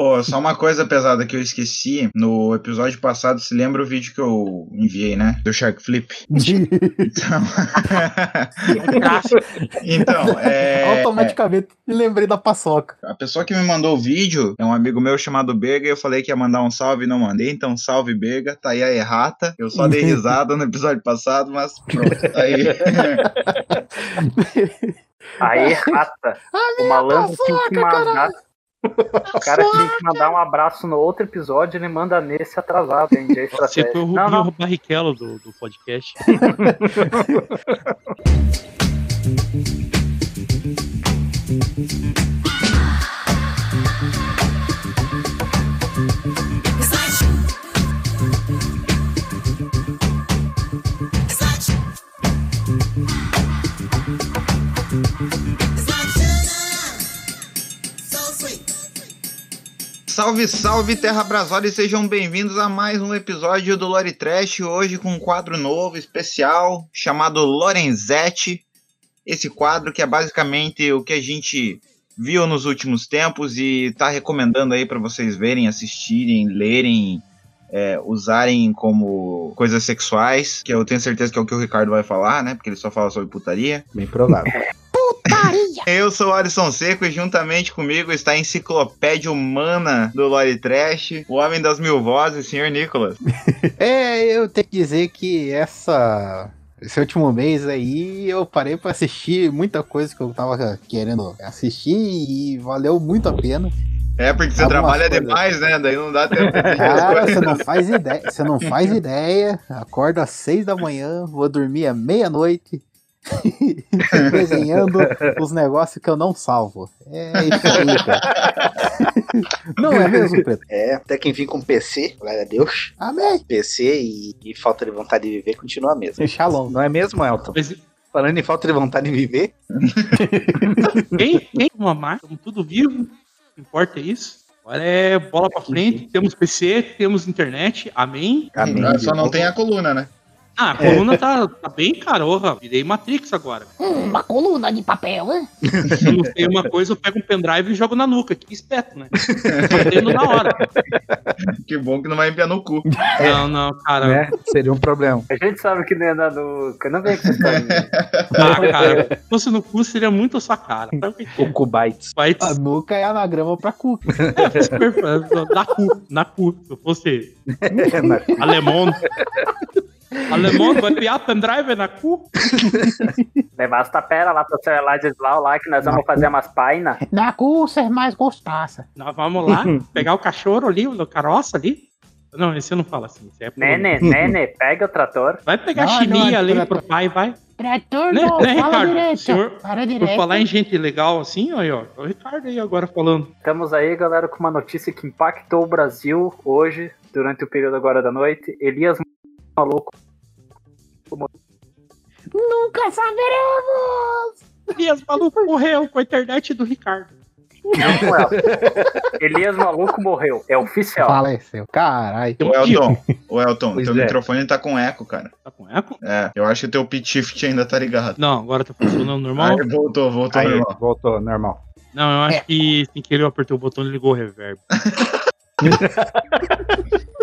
Ô, só uma coisa pesada que eu esqueci. No episódio passado, se lembra o vídeo que eu enviei, né? Do Shark Flip. Então, então é, Automaticamente me lembrei da paçoca. a pessoa que me mandou o vídeo é um amigo meu chamado Bega e eu falei que ia mandar um salve e não mandei. Então, salve Bega. Tá aí a errata. Eu só dei risada no episódio passado, mas pronto. Tá aí. Aí, rata. O malandro tinha que mandar. O cara tinha que mandar um abraço no outro episódio, ele manda nesse atrasado, hein? De Você foi o Não, Rubinho não. Barrichello do, do podcast. Salve, salve, Terra Brasólia e sejam bem-vindos a mais um episódio do Lore Trash, hoje com um quadro novo, especial, chamado Lorenzetti. Esse quadro que é basicamente o que a gente viu nos últimos tempos e tá recomendando aí para vocês verem, assistirem, lerem, é, usarem como coisas sexuais, que eu tenho certeza que é o que o Ricardo vai falar, né? Porque ele só fala sobre putaria. Bem provável. Eu sou o Alisson Seco e juntamente comigo está a enciclopédia humana do Lore Trash, o homem das mil vozes, senhor Nicolas. É, eu tenho que dizer que essa. Esse último mês aí eu parei pra assistir muita coisa que eu tava querendo assistir e valeu muito a pena. É, porque você Algumas trabalha coisas. demais, né? Daí não dá tempo de coisas. você não faz ideia, você não faz ideia. Acordo às seis da manhã, vou dormir à meia-noite. desenhando os negócios que eu não salvo. É isso aí, cara. Não é mesmo, Preto? É, até que enfim com PC, glória a Deus. Amém. PC e, e falta de vontade de viver continua a mesma. Shalom. Não é mesmo, Elton? Falando em falta de vontade de viver, quem, quem uma marca, estamos tudo vivo, não importa isso. Agora é bola pra frente, temos PC, temos internet, amém. amém. Só não tem a coluna, né? Ah, a coluna tá, tá bem caroha, virei Matrix agora. Hum, uma coluna de papel, hein? Se eu não sei uma coisa, eu pego um pendrive e jogo na nuca, que espeto, né? Aprendo na hora. Que bom que não vai enfiar no cu. Não, não, cara. Né? Seria um problema. A gente sabe que não é na nuca. Não vem com essa Ah, cara, se fosse no cu, seria muito a sua cara. O é? O Kubites. Vai A nuca é anagrama pra cu. na cu, na cu. Se eu fosse Na- alemão. Alemão, vai enviar pendrive na cu? Levar as taperas lá pro celular de Slau lá, que nós vamos fazer umas painas. Na cu ser mais gostosa. Nós vamos lá pegar o cachorro ali, o caroça ali. Não, esse eu não falo assim. esse é Nene, nene, pega o trator. Vai pegar Não, chininha não, é ali pra- pro pai, vai. Trator Né, não, né, fala Ricardo? direito. Senhor, Para Por direito. falar em gente legal assim, aí, ó. O Ricardo aí agora falando. Estamos aí, galera, com uma notícia que impactou o Brasil hoje, durante o período agora da noite. Elias Maluco. Nunca saberemos. Elias maluco morreu com a internet do Ricardo. Não com ela. Elias Maluco morreu. É oficial. Faleceu. Caralho. Ô Elton, ô Elton, Pois teu é. microfone tá com eco, cara. Tá com eco? É, eu acho que teu pitch shift ainda tá ligado. Não, agora tá funcionando normal. Aí, voltou, voltou Aí, normal. voltou, normal. Não, eu acho que sem querer eu apertei o botão e ligou o reverb.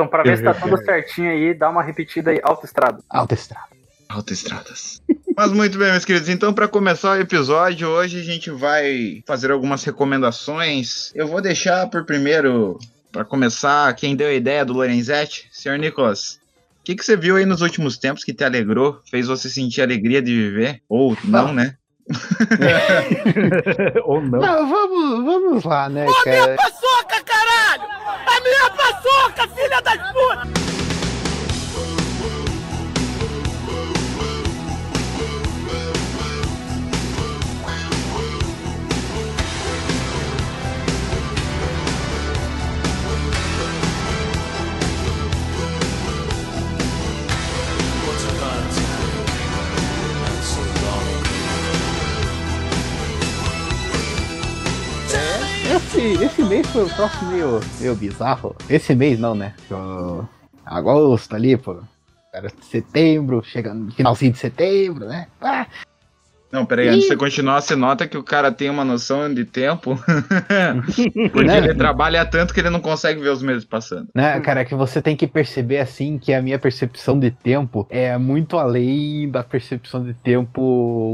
Então, pra ver se tá tudo certinho aí, dá uma repetida aí, autoestrada. Autoestrada. Autoestradas. Mas muito bem, meus queridos. Então, para começar o episódio, hoje a gente vai fazer algumas recomendações. Eu vou deixar por primeiro, para começar, quem deu a ideia do Lorenzetti, senhor Nicolas. O que, que você viu aí nos últimos tempos que te alegrou, fez você sentir alegria de viver? Ou não, né? Ou não. Não, vamos, vamos lá, né, cara? Paçoca, caralho! Minha paçoca, filha das putas! Esse, esse mês foi o próximo meio, meio bizarro. Esse mês não, né? O- Agosto ali, pô. Era setembro, chegando finalzinho de setembro, né? Ah, Não, peraí, antes de você continuar, você nota que o cara tem uma noção de tempo. Porque Né? ele trabalha tanto que ele não consegue ver os meses passando. Né, cara, que você tem que perceber assim que a minha percepção de tempo é muito além da percepção de tempo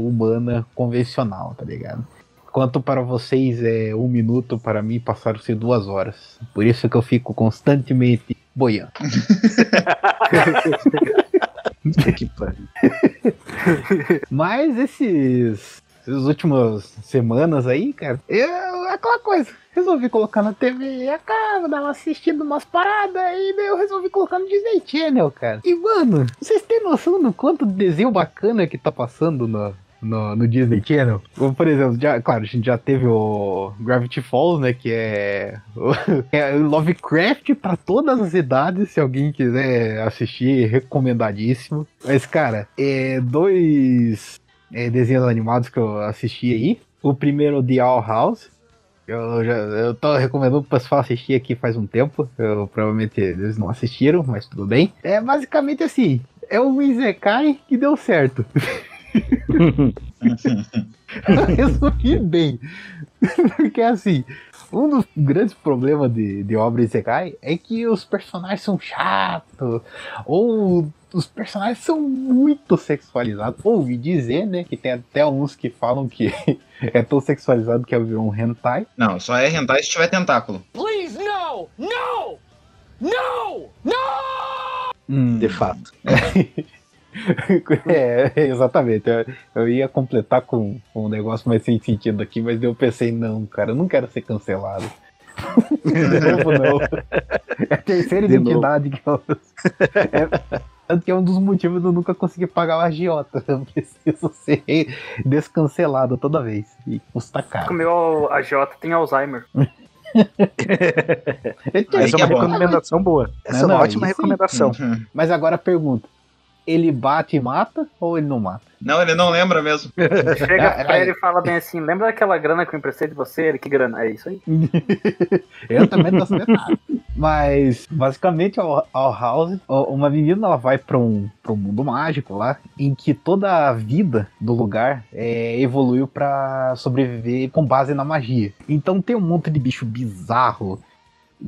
humana convencional, tá ligado? Quanto para vocês é um minuto, para mim passaram-se duas horas. Por isso que eu fico constantemente boiando. que pariu. Mas esses. Essas últimas semanas aí, cara, eu, é aquela coisa. Resolvi colocar na TV a cara, dar uma assistida umas paradas, e daí eu resolvi colocar no Disney Channel, cara. E, mano, vocês têm noção do quanto desenho bacana que tá passando no, no, no Disney Channel? Como, por exemplo, já, claro, a gente já teve o Gravity Falls, né, que é, é Lovecraft pra todas as idades, se alguém quiser assistir, recomendadíssimo. Mas, cara, é dois é, desenhos animados que eu assisti aí. O primeiro, The Owl House. Eu, já, eu tô recomendando pro pessoal assistir aqui faz um tempo. Eu, provavelmente eles não assistiram, mas tudo bem. É basicamente assim: é um Isekai que deu certo. Resumi bem. Porque assim, um dos grandes problemas de, de obra Isekai é que os personagens são chatos, ou os personagens são muito sexualizados. Ouvi dizer, né, que tem até uns que falam que é tão sexualizado que virou um hentai. Não, só é rentar se tiver tentáculo. Please, no! No! No! No! Hum, De fato. é, exatamente. Eu, eu ia completar com, com um negócio mais sem sentido aqui, mas eu pensei, não, cara, eu não quero ser cancelado. De novo, não. É a terceira De identidade que eu. É, tanto que é um dos motivos de eu nunca conseguir pagar o agiota. Eu preciso ser descancelado toda vez. E custa O caro. meu AJ tem Alzheimer. Essa é uma é recomendação boa. Essa Não, é uma não, ótima recomendação. Uhum. Mas agora a pergunta: ele bate e mata ou ele não mata? Não, ele não lembra mesmo. Chega Ah, pra ah, ele e fala bem assim: lembra daquela grana que eu emprestei de você? Ele, que grana? É isso aí. Eu também não sabendo nada. Mas, basicamente, ao, ao House, uma menina ela vai pra um, pra um mundo mágico lá, em que toda a vida do lugar é, evoluiu pra sobreviver com base na magia. Então tem um monte de bicho bizarro.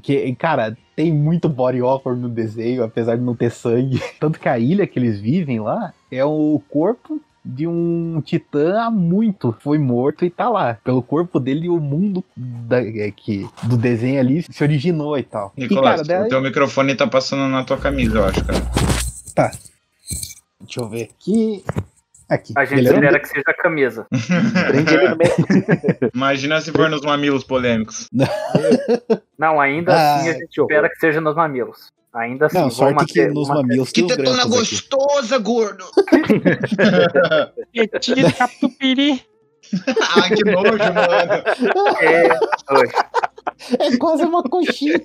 Que, cara, tem muito body horror no desenho, apesar de não ter sangue. Tanto que a ilha que eles vivem lá é o corpo de um titã há muito foi morto e tá lá. Pelo corpo dele, o mundo da- é, que, do desenho ali se originou e tal. Nicolas, e, cara, daí- o teu microfone tá passando na tua camisa, eu acho, cara. deixa eu ver aqui. Aqui. A gente espera que seja a camisa. Prende ele no meio. Imagina se for nos mamilos polêmicos. Não, ainda Ah, assim a gente que espera que seja nos mamilos. Ainda assim, Não, sorte que manter- nos manter- mamilos Que tetona gostosa, gordo! Tietinha de catupiry. ah, que nojo, mano. É, hoje. É quase uma coxinha.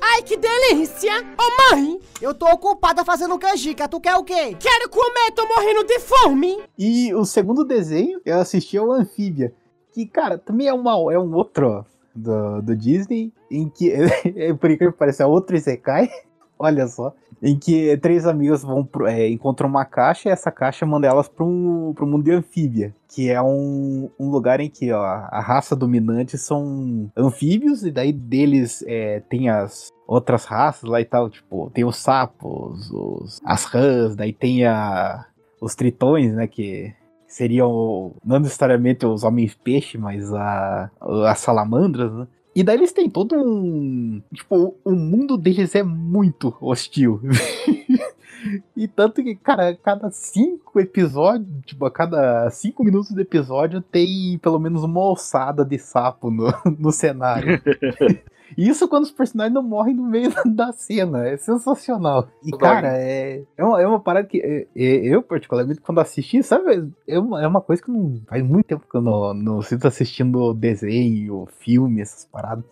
Ai, que delícia! Ô, mãe, eu tô ocupada fazendo canjica. Tu quer o quê? Quero comer, tô morrendo de fome. E o segundo desenho eu assisti ao Anfíbia. Que, cara, também é, uma, é um outro do, do Disney, em que, é, por incrível que pareça, é outro Isekai. Olha só. Em que três amigas vão pro- é, encontram uma caixa e essa caixa manda elas para um, pro mundo de anfíbia. Que é um, um lugar em que ó, a raça dominante são anfíbios, e daí deles é, tem as outras raças lá e tal. Tipo, tem os sapos, os, as rãs, daí tem a, os tritões, né? Que seriam não necessariamente os homens-peixe, mas a, as salamandras, né? E daí eles têm todo um. Tipo, o mundo deles é muito hostil. e tanto que, cara, a cada cinco episódios, tipo, a cada cinco minutos do episódio tem pelo menos uma ossada de sapo no, no cenário. Isso quando os personagens não morrem no meio da cena. É sensacional. E, cara, é, é, uma, é uma parada que é, é, eu, particularmente, quando assisti, sabe? É uma, é uma coisa que não faz muito tempo que eu não, não sinto assistindo desenho, filme, essas paradas.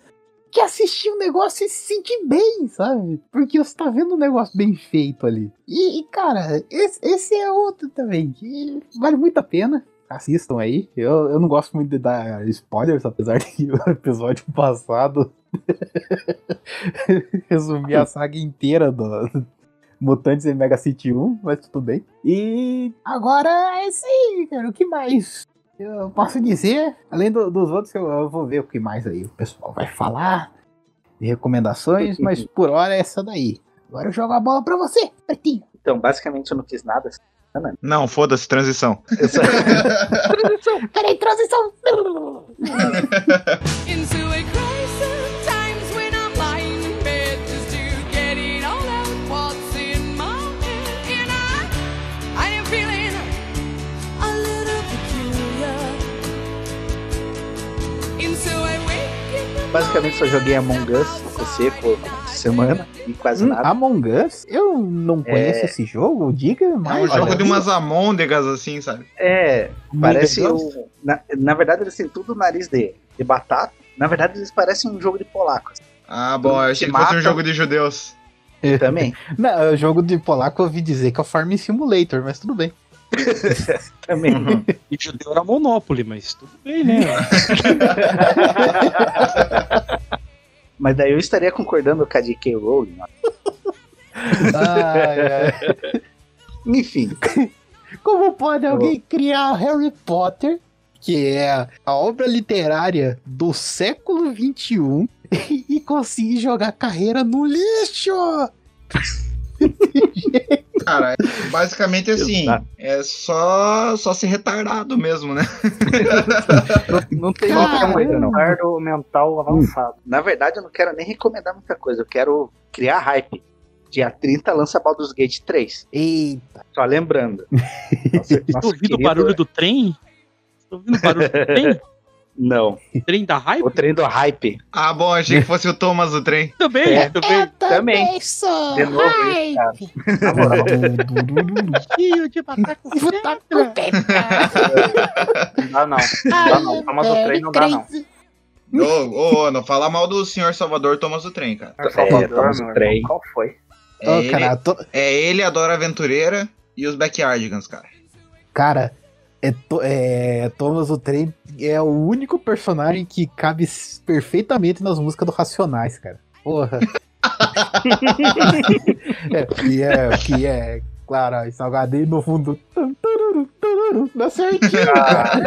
Que assistir um negócio e se sentir bem, sabe? Porque você tá vendo um negócio bem feito ali. E, e, cara, esse, esse é outro também, que vale muito a pena assistam aí. Eu, eu não gosto muito de dar spoilers, apesar de que o episódio passado resumir a saga inteira do, Mutantes e Mega City 1, mas tudo bem. E agora é isso aí, cara. O que mais? Eu posso dizer, além do- dos outros, eu, eu vou ver o que mais aí o pessoal vai falar de recomendações, mas por hora é essa daí. Agora eu jogo a bola pra você, Pretinho. Então, basicamente eu não fiz nada. Não, foda-se, transição. Só- Peraí, transição. into a basicamente só joguei Among Us PC por semana e quase Hum, nada. Among Us? Eu não conheço É. esse jogo, diga É mais. um jogo olha. de umas amôndegas assim, sabe? É, parece. O, na, na verdade, eles têm tudo nariz de, de batata. Na verdade, eles parecem um jogo de polacos. Ah, bom, eu achei que fosse um jogo de judeus. Também. Não, o jogo de polaco eu ouvi dizer que é o Farm Simulator, mas tudo bem. Também. E judeu era Monopoly, mas tudo bem, né? Mas daí eu estaria concordando com a J.K. Rowling. ó. Ai, ai. Enfim, Como pode alguém criar Harry Potter, que é a obra literária do século XXI, e conseguir jogar carreira no lixo? Cara, basicamente assim, é só, só ser retardado mesmo, né? não, não tem muita coisa, não. Tardo mental avançado. Na verdade, eu não quero nem recomendar muita coisa. Eu quero criar hype. Dia 30 lança Baldur's Gate 3. Eita. Só lembrando. Nosso, Você nosso ouvindo o barulho do trem? Você ouvindo o barulho do trem? Não. Trem da hype? O trem do hype. Ah, bom, achei que fosse o Thomas do trem. Também, É. também. Também. sou. De novo isso, cara. Na moral. Tio de batata com. Não dá não. Não dá não. Thomas do trem não dá não. Ô, ô, ô, não fala mal do senhor Salvador Thomas do trem, cara. Salvador, Thomas do meu trem. Qual foi? É, Ô, ele, cara, to- é ele, a Dora Aventureira e os Backyardigans, cara. cara é, é, Thomas o Trem é o único personagem que cabe perfeitamente nas músicas do Racionais, cara. Porra. é, que é, que é, claro, salgadinho no fundo. Dá certinho, cara.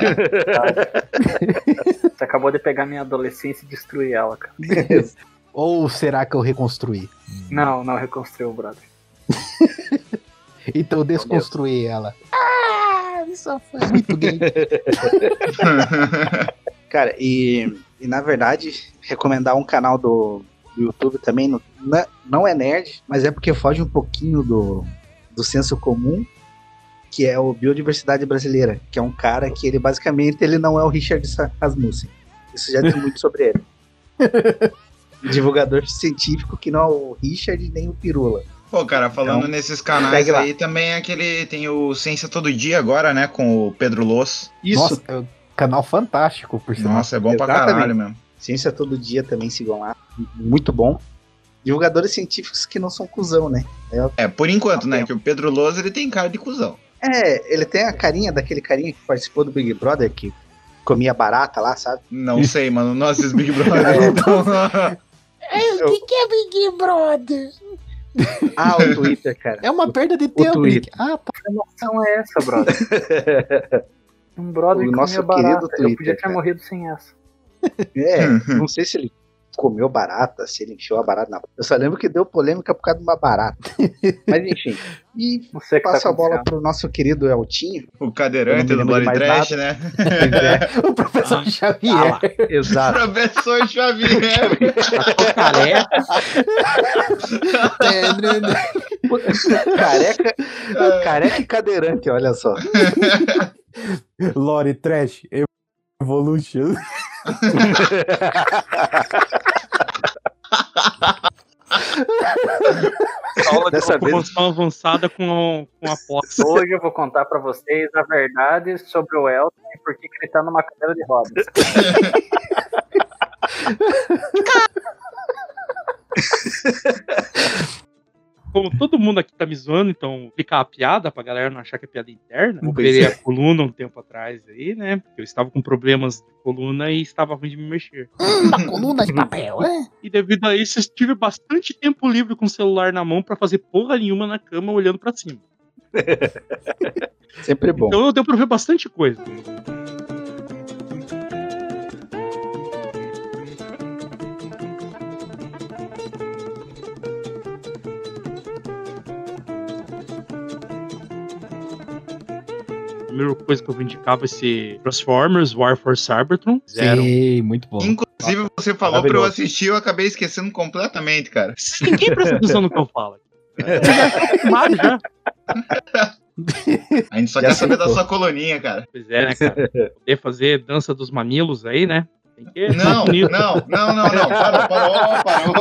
Você acabou de pegar minha adolescência e destruir ela, cara. Ou será que eu reconstruí? Não, não reconstruiu, brother. Então eu desconstruí ela. Ah, isso foi muito gay. Cara, e, e na verdade, recomendar um canal do, do YouTube também, no- na- não é nerd, mas é porque foge um pouquinho do, do senso comum, que é o Biodiversidade Brasileira, que é um cara que ele basicamente ele não é o Richard Rasmussen. Isso já diz muito sobre ele. Divulgador científico que não é o Richard nem o Pirula. Pô, cara, falando Então, nesses canais aí, também é aquele. Tem o Ciência Todo Dia agora, né? Com o Pedro Loss. Isso, Nossa, é um canal fantástico, por sinal. Nossa, é bom pra Exatamente. caralho mesmo. Ciência Todo Dia também sigam lá. Muito bom. Divulgadores científicos que não são cuzão, né? É, por enquanto, né? Tempo. Que o Pedro Loss ele tem cara de cuzão. É, ele tem a carinha daquele carinha que participou do Big Brother, que comia barata lá, sabe? Não sei, mano. Não assisto Big Brother. então... O que, que é Big Brother? Ah, o Twitter, cara. É uma perda de tempo. Nick. Ah, tá. Que emoção é essa, brother? Um brother O que nosso querido Eu Twitter, podia ter cara. morrido sem essa. É, não sei se ele comeu barata, se ele enfiou a barata na. Eu só lembro que deu polêmica por causa de uma barata. Mas enfim. E o que passo tá a bola pro nosso querido Eltinho. o cadeirante Eu do Lore Trash, né? O professor Xavier. Exato. Professor Xavier. Careca. careca, careca e cadeirante, olha só. Lore Trash Evolution. Aula de Dessa vez- promoção avançada com, com aposta. Hoje eu vou contar pra vocês a verdade sobre o Elton e por que que ele tá numa cadeira de rodas. Como todo mundo aqui tá me zoando, então fica a piada pra galera não achar que é piada interna. Eu operei é. a coluna um tempo atrás aí, né? Porque eu estava com problemas de coluna e estava ruim de me mexer. Uma coluna de papel, é? E devido a isso, eu tive bastante tempo livre com o celular na mão pra fazer porra nenhuma na cama olhando pra cima. Sempre bom. Então deu pra ver bastante coisa. Primeira coisa que eu vou indicar vai ser Transformers War for Cybertron. Zero. Sim, muito bom. Inclusive, você falou pra eu assistir, eu acabei esquecendo completamente, cara. Ninguém presta atenção no que eu falo. Eu já já. A gente só Já quer saber da sua coloninha, cara. Pois é, né, cara? Poder fazer dança dos mamilos aí, né? Não, não, não, não, não. Parou, parou, parou.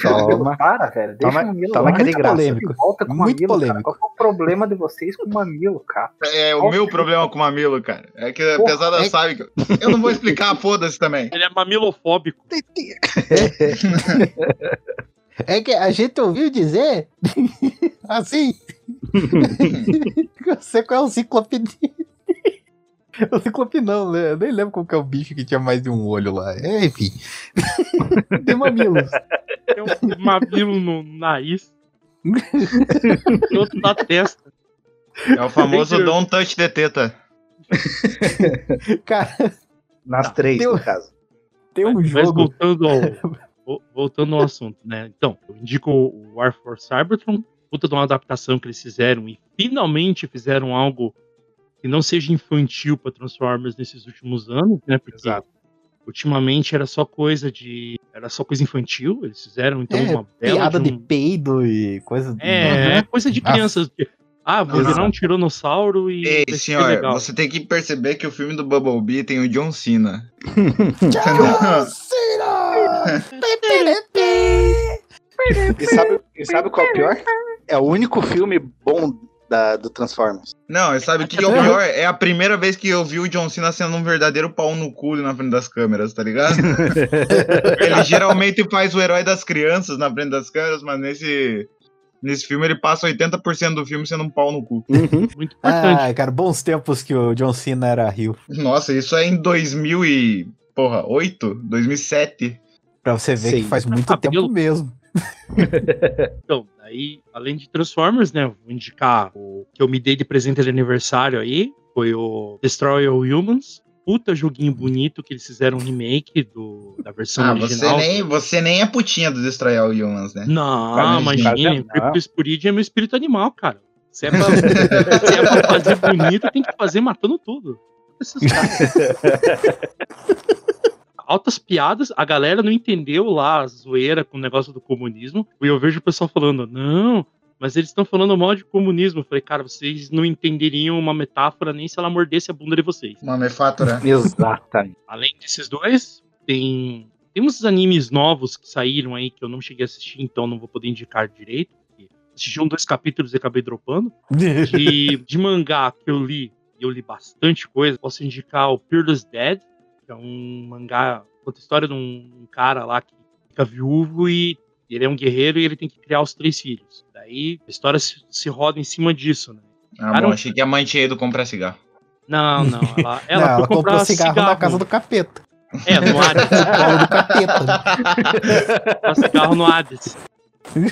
Toma, toma. para, velho. Deixa Toma- o mamilo toma lá. é Muito graça. polêmico. Volta com Muito mamilo, cara. polêmico. Qual que é o problema de vocês com o mamilo, cara? É o meu problema com o mamilo, cara. É que a Porra, pesada é- sabe que. eu- não vou explicar, foda-se também. Ele é mamilofóbico. É que a gente ouviu dizer assim. Você qual é o ciclope? O ciclope não, né? Eu nem lembro qual que é o bicho que tinha mais de um olho lá. É, enfim. De mamilos. Tem um mamilo no nariz. outro na testa. É o famoso Don't Touch the Teta. Cara, Nas três, Deu- no caso. tem um Mas jogo. voltando ao, vo- voltando ao assunto, né? Então, eu indico o War for Cybertron, puta de uma adaptação que eles fizeram e finalmente fizeram algo que não seja infantil para Transformers nesses últimos anos, né? Porque ultimamente era só coisa de. Era só coisa infantil, eles fizeram então É, uma bela. Piada de de um- peido e coisa. É, é coisa de crianças. Ah, vou Não. virar um tiranossauro e. Ei, senhor, legal. você tem que perceber que o filme do Bumblebee tem o John Cena. John Cena! E sabe, e sabe qual é o pior? É o único filme bom da, do Transformers. Não, e sabe o que, que é o pior? É a primeira vez que eu vi o John Cena sendo um verdadeiro pau no cu na frente das câmeras, tá ligado? ele geralmente faz o herói das crianças na frente das câmeras, mas nesse, nesse filme ele passa 80% do filme sendo um pau no cu. Muito importante. Ai, cara, bons tempos que o John Cena era Rio. Nossa, isso é em 2000 e... Porra, 8? 2007? Pra você ver Sim. que faz muito tempo mesmo. Então, daí, além de Transformers, né, vou indicar o que eu me dei de presente de aniversário aí, foi o Destroy All Humans. Puta joguinho bonito que eles fizeram um remake do, da versão Ah, você original. nem, você nem é putinha do Destroy All Humans, né? Não, imagina, Spirit é meu espírito animal, cara. Se é pra, se é pra fazer bonito, tem que fazer matando tudo. Esses caras. Altas piadas, a galera não entendeu lá a zoeira com o negócio do comunismo. E eu vejo o pessoal falando, não, mas eles estão falando mal de comunismo. Eu falei, cara, vocês não entenderiam uma metáfora nem se ela mordesse a bunda de vocês. Uma mefatura. Exatamente. Além desses dois, tem, tem uns animes novos que saíram aí que eu não cheguei a assistir, então não vou poder indicar direito. Assisti um, dois capítulos e acabei dropando. De, de mangá que eu li, e eu li bastante coisa, posso indicar o Peerless Dead, que é um mangá, conta a história de um, cara lá que fica viúvo e ele é um guerreiro e ele tem que criar os três filhos. Daí a história se, se roda em cima disso, né? Ah, Cara, bom, um- achei que a mãe tinha ido comprar cigarro. Não, não, ela, ela, Não, ela comprar comprou cigarro, cigarro na casa do capeta. É, no Hades. Do capeta. Comprar cigarro no Hades.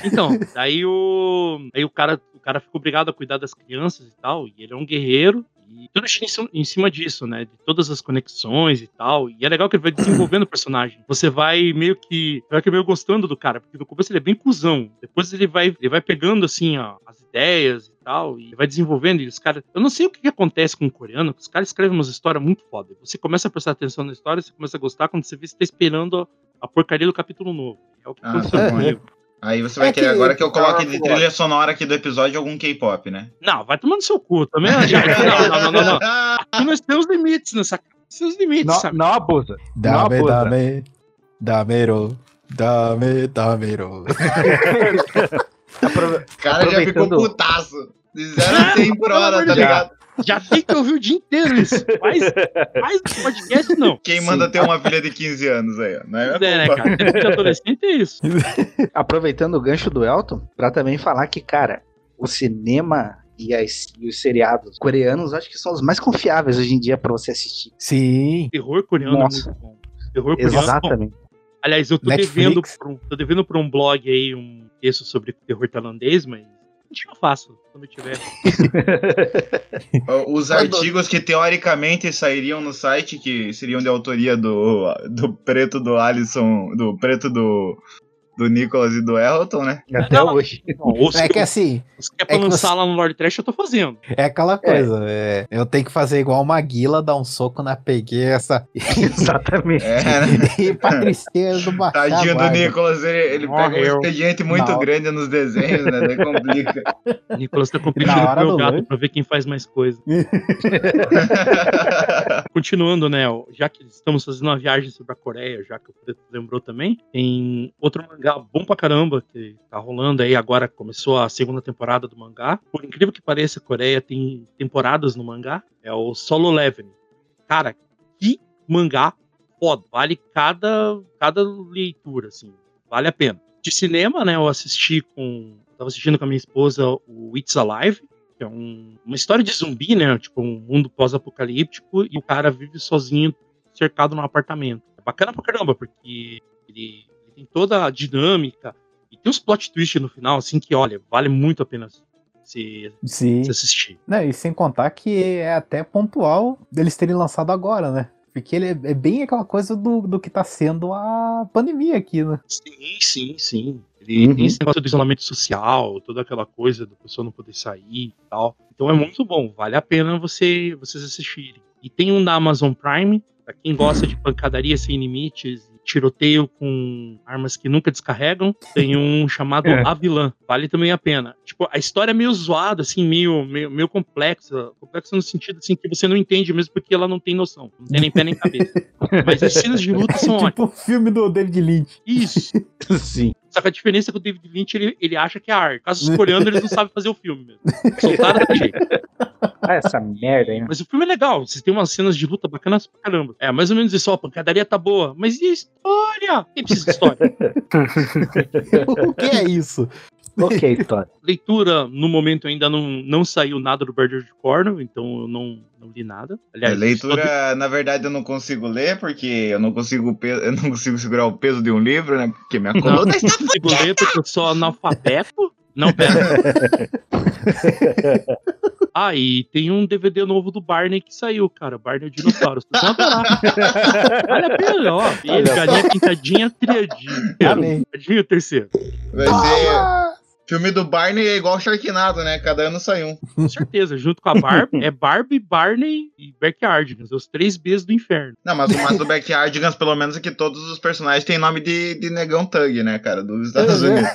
Então, daí o. Aí o cara, o cara fica obrigado a cuidar das crianças e tal. E ele é um guerreiro. E tudo gira em cima- disso, né? De todas as conexões e tal. E é legal que ele vai desenvolvendo o personagem. Você vai meio que. Vai que meio gostando do cara. Porque no começo ele é bem cuzão. Depois ele vai, ele vai pegando, assim, ó, as ideias e tal. E vai desenvolvendo. E os caras. Eu não sei o que, que acontece com o coreano. que Os caras escrevem umas histórias muito foda. Você começa a prestar atenção na história, você começa a gostar. Quando você vê, você tá esperando a porcaria do capítulo novo. É o que Ah, aconteceu tá. comigo. Aí você vai É querer que- agora que eu coloque de trilha sonora aqui do episódio algum K-pop, né? Não, vai tomando seu cu também. Não, não, não, não, não. Aqui nós temos limites nessa. Seus limites, Não, sabe? não abusa. Não Dame, abusa. dame. Damero. Dame, damero. O cara já ficou putaço. De 0 a 100 por hora, tá ligado? Já tem que ouvir o dia inteiro isso. Mas, mais do podcast, não. Quem manda ter uma filha de 15 anos aí, ó. Não é, é, né, cara? De adolescente é isso. Aproveitando o gancho do Elton, pra também falar que, cara, o cinema e, as- e os seriados coreanos acho que são os mais confiáveis hoje em dia pra você assistir. Sim. Terror coreano Nossa. é muito bom. Terror coreano é bom. Exatamente. Aliás, eu tô Netflix. devendo, pra um, tô devendo pra um blog aí um texto sobre terror tailandês, mas eu faço, quando eu tiver. Os artigos que teoricamente sairiam no site, que seriam de autoria do, do preto do Alisson, do preto do, do Nicholas e do Elton, né? Até Não, hoje. Não, É que eu- assim, se quer pra é lançar você- lá no Lord Trash, eu tô fazendo. é aquela coisa. é, eu tenho que fazer igual uma guila, dar um soco na pegueça Exatamente. É, né? e pra tristeza do baixar Tadinho do. Nicholas, ele, ele pega um expediente muito Não. grande nos desenhos, né? Daí complica. O Nicolas tá competindo com o meu gato lanche. pra ver quem faz mais coisa. Continuando, né? Já que estamos fazendo uma viagem sobre a Coreia, já que o Preto lembrou também, tem outro mangá bom pra caramba que tá rolando aí agora. Começou a segunda temporada do mangá. Por incrível que pareça, a Coreia tem temporadas no mangá. É o Solo Leveling. Cara, que mangá foda. Vale cada, cada leitura, assim. Vale a pena. De cinema, né? Eu assisti com. Tava assistindo com a minha esposa o It's Alive, que é um- uma história de zumbi, né? Tipo, um mundo pós-apocalíptico e o cara vive sozinho, cercado num apartamento. É bacana pra caramba, porque ele tem toda a dinâmica e tem uns plot twists no final, assim, que, olha, vale muito a pena se, se assistir. Não, e sem contar que é até pontual deles terem lançado agora, né? Porque ele é, é bem aquela coisa do, do que tá sendo a pandemia aqui, né? Sim, sim, sim. Ele Uhum. tem esse negócio do isolamento social, toda aquela coisa da pessoa não poder sair e tal. Então é muito bom, vale a pena você, vocês assistirem. E tem um da Amazon Prime, pra quem gosta de pancadaria sem limites, tiroteio com armas que nunca descarregam, tem um chamado É. A Vilã, vale também a pena. Tipo, a história é meio zoada, assim, meio, meio, meio complexa, complexa no sentido, assim, que você não entende mesmo porque ela não tem noção, não tem nem pé nem cabeça. Mas as cenas de luta são ótimas. tipo o filme do David Lynch. Isso. Sim. Só que a diferença é que o David Lynch, ele, ele acha que é arte. Caso os coreanos, eles não sabem fazer o filme mesmo. Soltaram daquele jeito. Ah, essa merda aí. Mas o filme é legal. Vocês têm umas cenas de luta bacanas pra caramba. É, mais ou menos isso. Ó, a pancadaria tá boa. Mas e a história? Quem precisa de história? o que é isso? Ok, Tony. Leitura, no momento, ainda não, não saiu nada do Bird de Cornell, então eu não, não li nada. Aliás, É, leitura, na verdade, eu não consigo ler, porque eu não consigo, pe- eu não consigo segurar o peso de um livro, né? Porque minha Não, coluna não consigo ler porque eu sou analfabeto. Não, pera. Ah, e tem um DVD novo do Barney que saiu, cara. Barney dinossauro. Vocês vão adorar. Vale a pena, ó. Ele, galinha pintadinha, triadinho. Amém. Triadinho, o terceiro. vai ser. Filme do Barney é igual Sharknado, né? Cada ano sai um. Com certeza. Junto com a Barbie, é Barbie, Barney e Backyardigans. Os três Bs do inferno. Não, mas o mais do Backyardigans, pelo menos, é que todos os personagens têm nome de, de negão thug, né, cara? Dos Estados É, Unidos.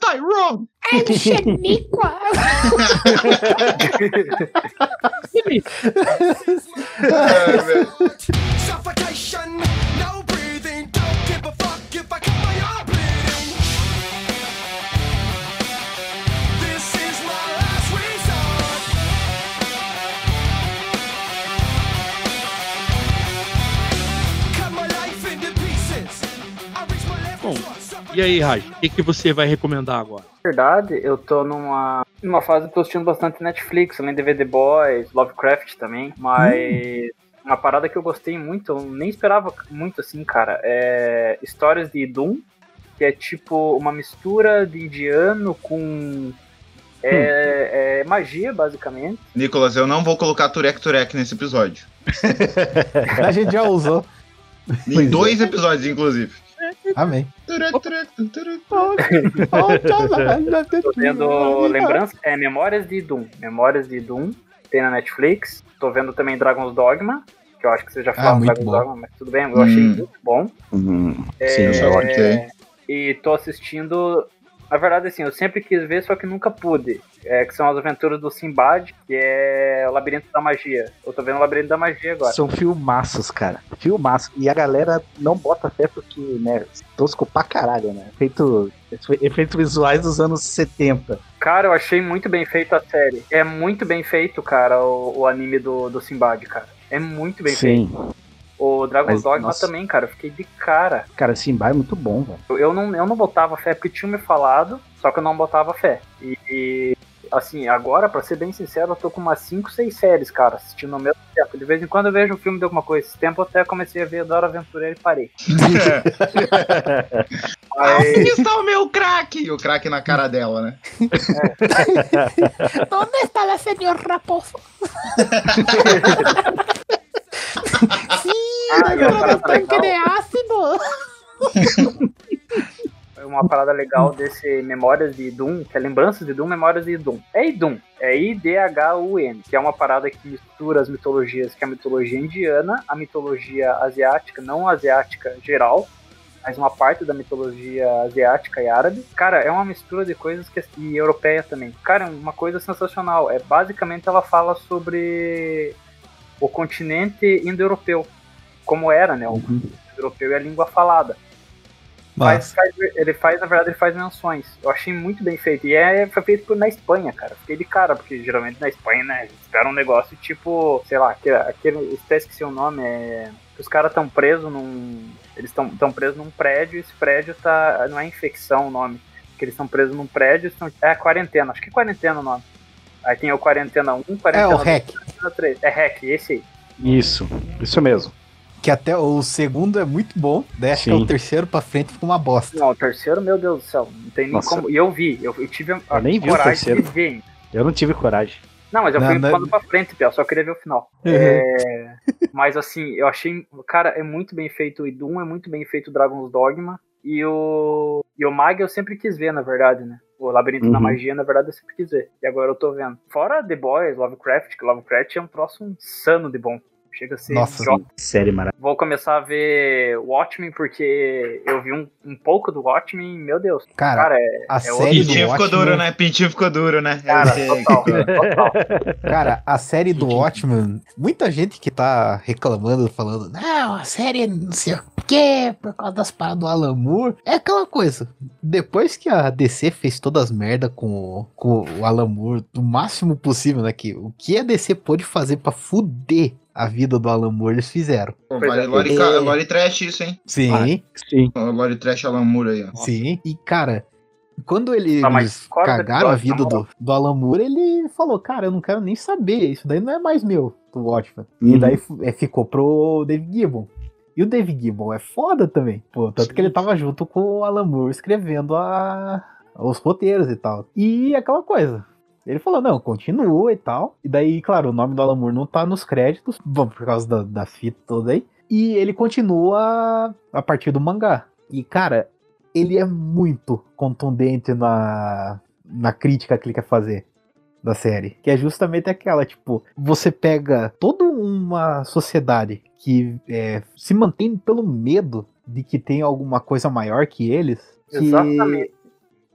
Tyrone! I'm Shaniqua. Ai, velho. Suffocation, no Bom. E aí, Raj, o que, que você vai recomendar agora? Na verdade, eu tô numa, numa fase que eu tô assistindo bastante Netflix, além de ver The Boys, Lovecraft também, mas uma parada que eu gostei muito, eu nem esperava muito assim, cara, é Histórias de Doom, que é tipo uma mistura de indiano com é, é magia, basicamente. Nicolas, eu não vou colocar Turek Turek nesse episódio. A gente já usou. Em dois episódios, inclusive. Amém. Tô vendo lembrança, é Memórias de Doom, Memórias de Doom, tem na Netflix. Tô vendo também Dragon's Dogma, que eu acho que você já falou muito Dragon's bom. Dogma, mas tudo bem, eu achei Hum. muito bom. Sim, É, isso é ótimo. E tô assistindo. Na verdade, assim, eu sempre quis ver, só que nunca pude. é, que são as aventuras do Simbad, que é o Labirinto da Magia. Eu tô vendo o Labirinto da Magia agora. São filmaços, cara. Filmaços. E a galera não bota fé porque, né, tosco pra caralho, né? Feito, efeitos visuais dos anos 70. Cara, eu achei muito bem feito a série. É muito bem feito, cara, o, o anime do, do Simbad, cara. É muito bem feito. O Dragon's Mas, Dogma nossa. também, cara. Eu fiquei de cara. Cara, Simba é muito bom, velho. Eu, eu não, eu não botava fé porque tinham me falado, só que eu não botava fé. E, e, assim, agora, pra ser bem sincero, eu tô com umas 5, 6 séries, cara, assistindo ao mesmo tempo. De vez em quando eu vejo um filme de alguma coisa. Esse tempo eu até comecei a ver Dora Aventureira e parei. Mas, Onde está o meu craque? E o craque na cara dela, né? ¿Dónde está la señor Raposo? del tanque de ácido. uma parada legal desse Memórias de Doom, que é Lembranças de Doom, Memórias de Doom. É Idum, é I-D-H-U-M, que é uma parada que mistura as mitologias, que é a mitologia indiana, a mitologia asiática, não asiática geral, mas uma parte da mitologia asiática e árabe. Cara, é uma mistura de coisas que e europeia também. Cara, é uma coisa sensacional. É basicamente ela fala sobre o continente indo-europeu, como era, né? O continente europeu e a língua falada. Mas faz- ele faz, na verdade, ele faz menções. Eu achei muito bem feito. E é, foi feito por, na Espanha, cara. Fiquei de cara, porque geralmente na Espanha, né, eles esperam um negócio tipo, sei lá, aquele, aquele até esqueci o nome, é. que Os caras estão presos num. Eles estão presos num prédio e esse prédio tá. Não é infecção o nome. Que eles estão presos num prédio. Estão, é quarentena, acho que é quarentena o nome. Aí tem o quarentena 1, é quarentena o 2, REC. quarentena 3. É REC, esse aí. Isso, isso mesmo. Que até o segundo é muito bom, daí acho que é o terceiro pra frente fica uma bosta. Não, o terceiro, meu Deus do céu. Não tem nem Nossa. como. E eu vi, eu, eu tive a Eu nem vi o coragem terceiro. de ver. Eu não tive coragem. Não, mas eu Não, fui não- empurrando pra frente, Pia, só queria ver o final. Uhum. É, mas assim, eu achei. Cara, é muito bem feito o Idum, é muito bem feito o Dragon's Dogma. E o. E o Mag eu sempre quis ver, na verdade, né? O Labirinto da Uhum. Magia, na verdade, eu sempre quis ver. E agora eu tô vendo. Fora The Boys, Lovecraft, que Lovecraft é um troço insano de bom. Chega a ser Nossa, idiota. Série maravilhosa. Vou começar a ver Watchmen, porque eu vi um, um pouco do Watchmen, meu Deus. Cara, Cara, é, a é série outro- do Pintinho ficou Watchmen, duro, né? Pintinho ficou duro, né? Cara, É, total, total. Cara, a série do Watchmen, muita gente que tá reclamando, falando, não, a série não sei o quê, por causa das paradas do Alan Moore. É aquela coisa. Depois que a DC fez todas as merda com, o- com o Alan Moore, o máximo possível, né? Que, o que a DC pôde fazer pra fuder a vida do Alan Moore, eles fizeram. Pô, vale é. Lore, É. Lore Trash isso, hein? Sim, Sim. O Lore Trash Alan Moore aí, ó. sim. E, cara, quando Ah, eles corta cagaram a vida do, do Alan Moore, ele falou, cara, eu não quero nem saber, isso daí não é mais meu, do Watchmen. E Uhum. daí f- é, ficou pro David Gibbon. E o David Gibbon é foda também. Pô, tanto que ele tava junto com o Alan Moore escrevendo a, os roteiros e tal. E aquela coisa. Ele falou, não, continua e tal. E daí, claro, o nome do Alan Moore não tá nos créditos, bom, por causa da, da fita toda aí. E ele continua a partir do mangá. E, cara, ele é muito contundente na, na crítica que ele quer fazer da série. Que é justamente aquela, tipo, você pega toda uma sociedade que é, se mantém pelo medo de que tem alguma coisa maior que eles. Que Exatamente.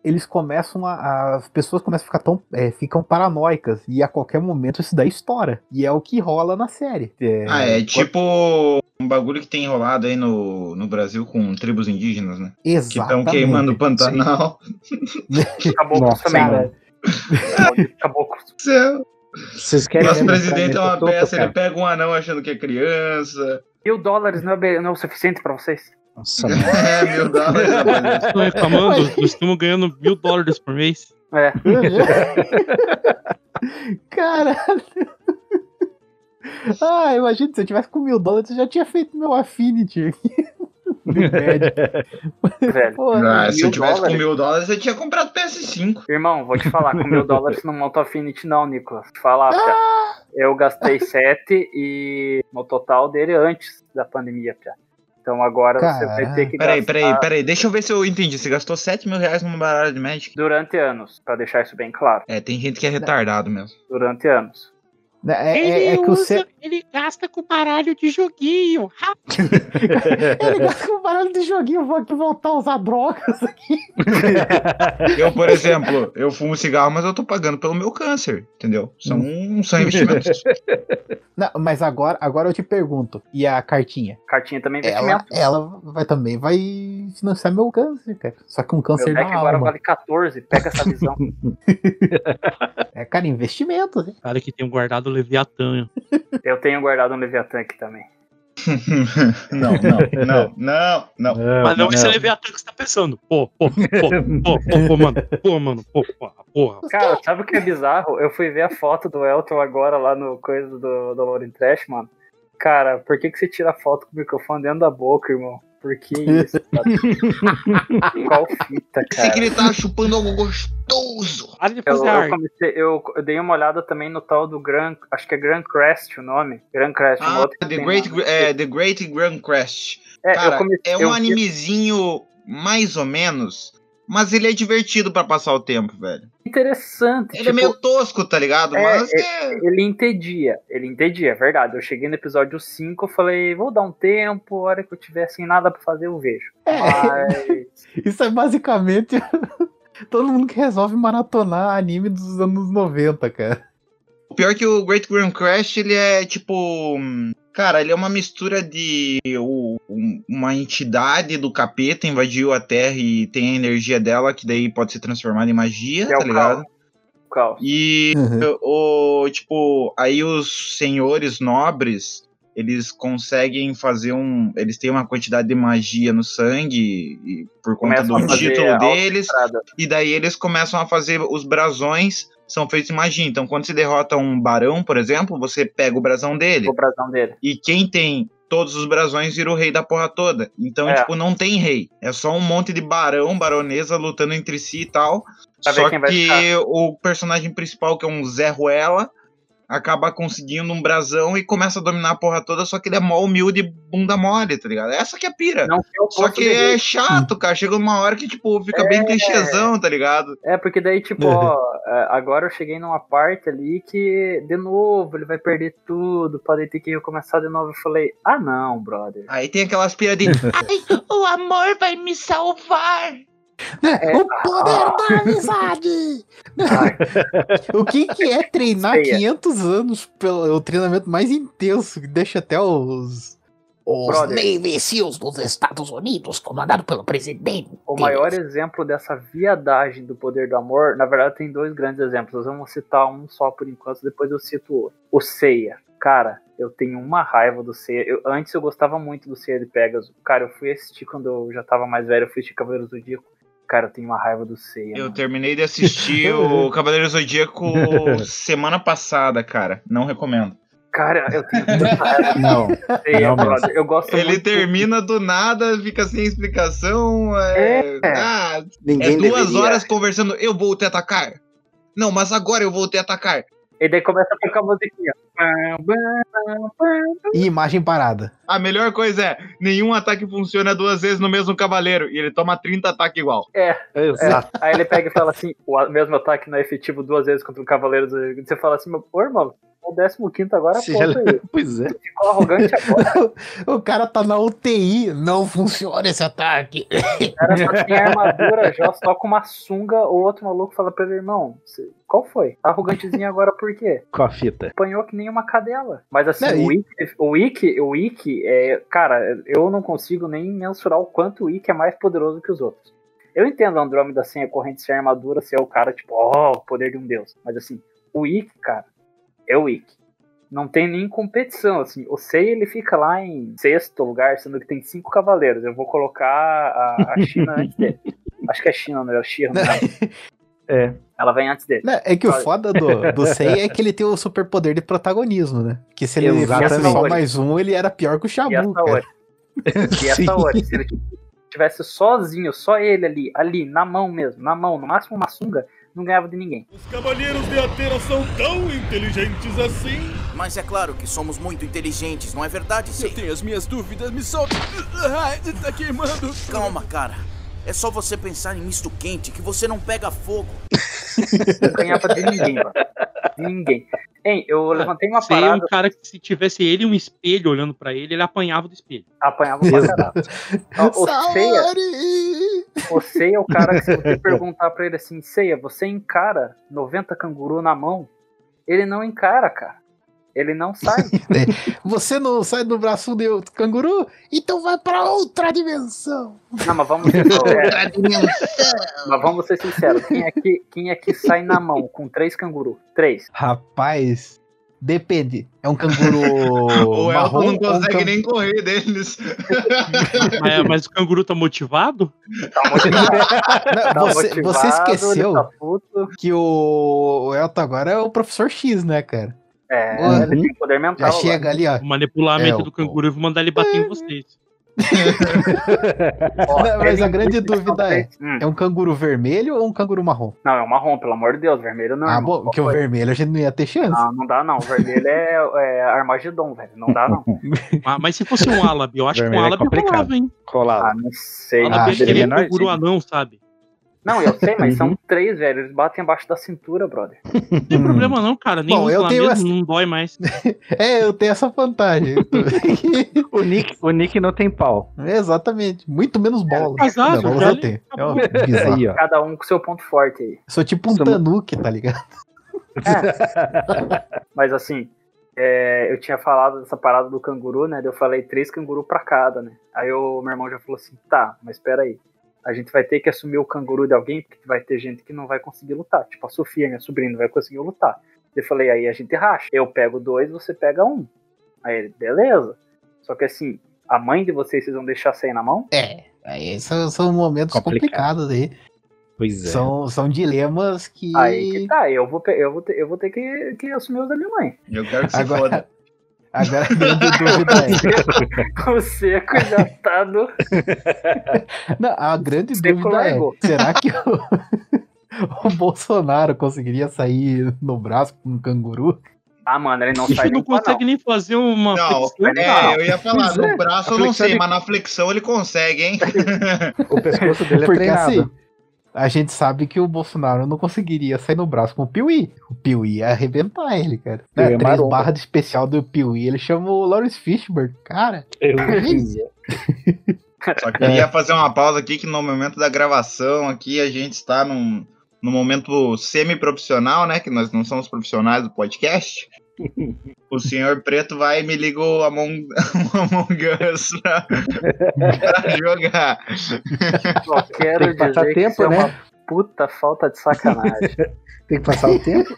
Eles começam a. As pessoas começam a ficar tão. é, ficam paranoicas. E a qualquer momento isso daí estoura. E é o que rola na série. É, Ah, é tipo um bagulho que tem enrolado aí no, no Brasil com tribos indígenas, né? Que estão queimando o Pantanal. Caboclos Nossa, também, cara. né? Caboclos. Céu. Vocês querem Nosso presidente é uma peça, ele pega um anão achando que é criança. Mil dólares não é, não é o suficiente pra vocês? Nossa. É, mil dólares. Estão reclamando, nós estamos ganhando mil dólares por mês. É. Caralho. Ah, imagina, se eu tivesse com mil dólares, eu já tinha feito meu Affinity. Velho. Porra, Ah, se eu tivesse com dólares? mil dólares, eu tinha comprado PS5. Irmão, vou te falar, com mil dólares não monta Affinity não, Nicolas. Te falar, Pia. Eu gastei sete e no total dele antes da pandemia, Pia. Então agora você vai ter que Peraí, gastar peraí, peraí. Deixa eu ver se eu entendi. Você gastou 7 mil reais numa baralho de Magic? durante anos, pra deixar isso bem claro. É, tem gente que é retardado mesmo. Durante anos. É, é- é que o C... Ele gasta com baralho de joguinho. Ele gasta com baralho de joguinho, eu vou aqui voltar a usar drogas aqui. Eu, por exemplo, eu fumo cigarro, mas eu tô pagando pelo meu câncer, entendeu? São, são investimentos. Não, mas agora, agora eu te pergunto, e a cartinha? Cartinha também é Ela, investimento. ela vai também vai financiar meu câncer, cara. Só que um Meu câncer deck da agora alma. vale 14, pega essa visão. É, cara, investimento, né? Cara que tem guardado o Leviatã. Eu tenho guardado um Leviatã aqui também. não, não, não, não, não. Mas não, esse Leviatã que você tá pensando. Pô, pô, pô, pô, pô, pô, mano. Pô, mano, pô, porra, porra. Cara, sabe o que é bizarro? Eu fui ver a foto do Elton agora lá no coisa do, do Lauren Trash, mano. Cara, por que, que você tira a foto com o microfone dentro da boca, irmão? Por que isso, cara? Qual fita, Sei que cara? ele tá chupando algo gostoso. Para de Eu, fazer eu arte. comecei, eu, eu dei uma olhada também no tal do Grand, acho que é Grand Crest o nome. Grand Crest, Ah, outra que The Great, é, The Great Grand Crest. É, Cara, eu comecei, é eu um vi- animezinho mais ou menos, mas ele é divertido pra passar o tempo, velho. Interessante. Ele é tipo, meio tosco, tá ligado? É, Mas é... Ele entendia, ele entendia, é verdade. Eu cheguei no episódio 5, eu falei, vou dar um tempo, a hora que eu tiver sem nada pra fazer, eu vejo. É. Mas, Isso é basicamente todo mundo que resolve maratonar anime dos anos 90, cara. O pior que o Great Grand Crash, ele é tipo. Cara, ele é uma mistura de o- um- uma entidade do capeta invadiu a Terra e tem a energia dela, que daí pode ser transformada em magia, É o tá ligado? caos. E Uhum. o tipo, aí os senhores nobres, eles conseguem fazer um, eles têm uma quantidade de magia no sangue e por conta Começam do título deles, e daí eles começam a fazer os brasões são feitos de magia. Então, quando você derrota um barão, por exemplo, você pega o brasão dele. O brasão dele. E quem tem todos os brasões vira o rei da porra toda. Então, É. tipo, não tem rei. É só um monte de barão, baronesa lutando entre si e tal. Pra só que ficar. o personagem principal, que é um Zé Ruela, acaba conseguindo um brasão e começa a dominar a porra toda, só que ele é mó humilde e bunda mole, tá ligado? Essa que é a pira. Não Só que é rei. chato, cara. Chega uma hora que, tipo, fica bem É. clichêzão, tá ligado? É, porque daí, tipo, ó, é, agora eu cheguei numa parte ali que, de novo, ele vai perder tudo, pode ter que recomeçar de novo. Eu falei, ah não, brother. Aí tem aquelas piadinhas. Ai, o amor vai me salvar. É, o poder da amizade! o que, que é treinar Feia. 500 anos pelo o treinamento mais intenso, que deixa até os. Os Brother. Navy SEALs dos Estados Unidos, comandado pelo presidente. O maior exemplo dessa viadagem do poder do amor, na verdade, tem dois grandes exemplos. Vamos citar um só por enquanto, depois eu cito o outro. O Seiya. Cara, eu tenho uma raiva do Seiya. Eu- antes eu gostava muito do Seiya de Pegasus. Cara, eu fui assistir quando eu já tava mais velho, eu fui assistir Cavaleiro do Zodíaco. Cara, eu tenho uma raiva do Seiya. Eu mano. terminei de assistir o Cavaleiro Zodíaco semana passada, cara. Não recomendo. Cara, eu tenho muita raiva Não, Seiya, Não brother. Eu gosto Ele muito. termina do nada, fica sem explicação. É, É. ah, ninguém é duas deveria. horas conversando. Eu vou te atacar. Não, mas agora eu vou te atacar. E daí começa a tocar a musiquinha. E imagem parada. A melhor coisa é: nenhum ataque funciona duas vezes no mesmo cavaleiro. E ele toma 30 ataques igual. Exato. Aí ele pega e fala assim: o mesmo ataque não é efetivo duas vezes contra o Cavaleiro. Você fala assim, meu, pô, irmão, o 15 agora ponto aí. Pois é. Ficou arrogante agora. O cara tá na UTI, não funciona esse ataque. O cara só tem armadura já, só com uma sunga. O outro maluco fala pra ele, irmão, qual foi? Arrogantezinho agora por quê? Com a fita. Apanhou que nem uma cadela. Mas assim, Não, e- o Ikki, o Ikki, o é. Cara, eu não consigo nem mensurar o quanto o Ikki é mais poderoso que os outros. Eu entendo a Andrômeda sem a corrente sem armadura ser o cara, tipo, ó, o poder de um deus. Mas assim, o Ikki, cara, é o Ikki. Não tem nem competição, assim. O Sei, ele fica lá em sexto lugar, sendo que tem cinco cavaleiros. Eu vou colocar a, a China antes dele. Acho que é China, não é? Shira, não é? É. Ela vem antes dele. Não, é que o Olha. foda do, do Sei é que ele tem o superpoder de protagonismo, né? Que se ele fosse só mais um, ele era pior que o E Shabu, essa cara. hora. E essa hora, se ele tivesse sozinho, só ele ali, ali, na mão mesmo, na mão, no máximo uma sunga, não ganhava de ninguém. Os cavaleiros de Atena são tão inteligentes assim? Mas é claro que somos muito inteligentes, não é verdade, Eu Sei? tenho as minhas dúvidas, me solta. Ai, tá queimando. Calma, cara. É só você pensar em misto quente que você não pega fogo. Não ganhava de ninguém, mano. Ninguém. Hein, eu levantei uma é um parada, cara que se tivesse ele um espelho olhando pra ele, ele apanhava do espelho. apanhava pra caralho. Ó, O Ceia, o Ceia é o cara que se você perguntar pra ele assim, Ceia, você encara 90 canguru na mão? Ele não encara, cara. Ele não sai. Você não sai do braço do canguru? Então vai pra outra dimensão. Não, mas vamos ser, é, mas vamos ser sinceros. Quem é, que, quem é que sai na mão com três canguru? Três. Rapaz, depende. É um canguru O Elton marrom não um consegue can- nem correr deles. É, mas o canguru tá motivado? Tá motivado, Não, tá você, motivado, você esqueceu ele tá que o, o Elton agora é o professor X, né, cara? É, Uhum. ele tem poder mental. Já chega ali, ó. Manipular a mente É, do canguru e vou mandar ele bater em vocês. Não, mas ele- a grande dúvida é: Hum, é um canguru vermelho ou um canguru marrom? Não, é um marrom, pelo amor de Deus. Vermelho não. ah, irmão. bom, porque o vermelho a gente não ia ter chance. Não, não dá não. O vermelho é, é Armagedon, velho. Não dá não. Mas, mas se fosse um álabe, eu acho que um Vermelho é álabe complicado. rolava, hein? Colado. Ah, não sei. Álabe Ah, é aquele menorzinho. canguru anão, sabe? Não, eu sei, mas Uhum. são três, velho. Eles batem abaixo da cintura, brother. Não tem problema não, cara. Nem Bom, eu tenho mesmo, essa- não dói mais. É, eu tenho essa vantagem. O Nick, o Nick não tem pau. Exatamente. Muito menos bola. Casado, Não. É um bizarro. Aí, ó. Cada um com seu ponto forte aí. Sou tipo um Somos- tanuki, tá ligado? Mas assim, é, eu tinha falado dessa parada do canguru, né? Eu falei três canguru pra cada, né? Aí o meu irmão já falou assim: tá, mas espera aí. A gente vai ter que assumir o canguru de alguém, porque vai ter gente que não vai conseguir lutar. Tipo, a Sofia, minha sobrinha, não vai conseguir lutar. Eu falei, aí a gente racha. Eu pego dois, você pega um. Aí ele, beleza. Só que assim, a mãe de vocês, vocês vão deixar sair na mão? É, aí são, são momentos Complicado. complicados aí. Pois é. São, são dilemas que. Aí que tá, eu vou, eu vou ter, eu vou ter que, que assumir os da minha mãe. Eu quero que se Agora- foda. Agora a grande dúvida é. O seco já tá no. Não, a grande Seco dúvida é: largou. será que o, o Bolsonaro conseguiria sair no braço com um canguru? Ah, mano, ele não Ele sai não nem com consegue nem fazer uma Não, flexão, é, eu ia falar, Pois é. no braço eu não sei, ele- mas na flexão ele consegue, hein? O pescoço dele é Porque treinado. assim, a gente sabe que o Bolsonaro não conseguiria sair no braço com o Piuí. O Piuí ia arrebentar ele, cara. É Né, Três maromba. barras de especial do Piuí, ele chama o Lawrence Fishburne. Cara, Eu Só queria fazer uma pausa aqui que no momento da gravação aqui a gente está num, num momento semi-profissional, né? Que nós não somos profissionais do podcast. O senhor Preto vai e me liga o Among, Among Us pra, pra jogar. Só quero Tem que passar dizer que tempo, isso é né? uma puta falta de sacanagem. Tem que passar o tempo.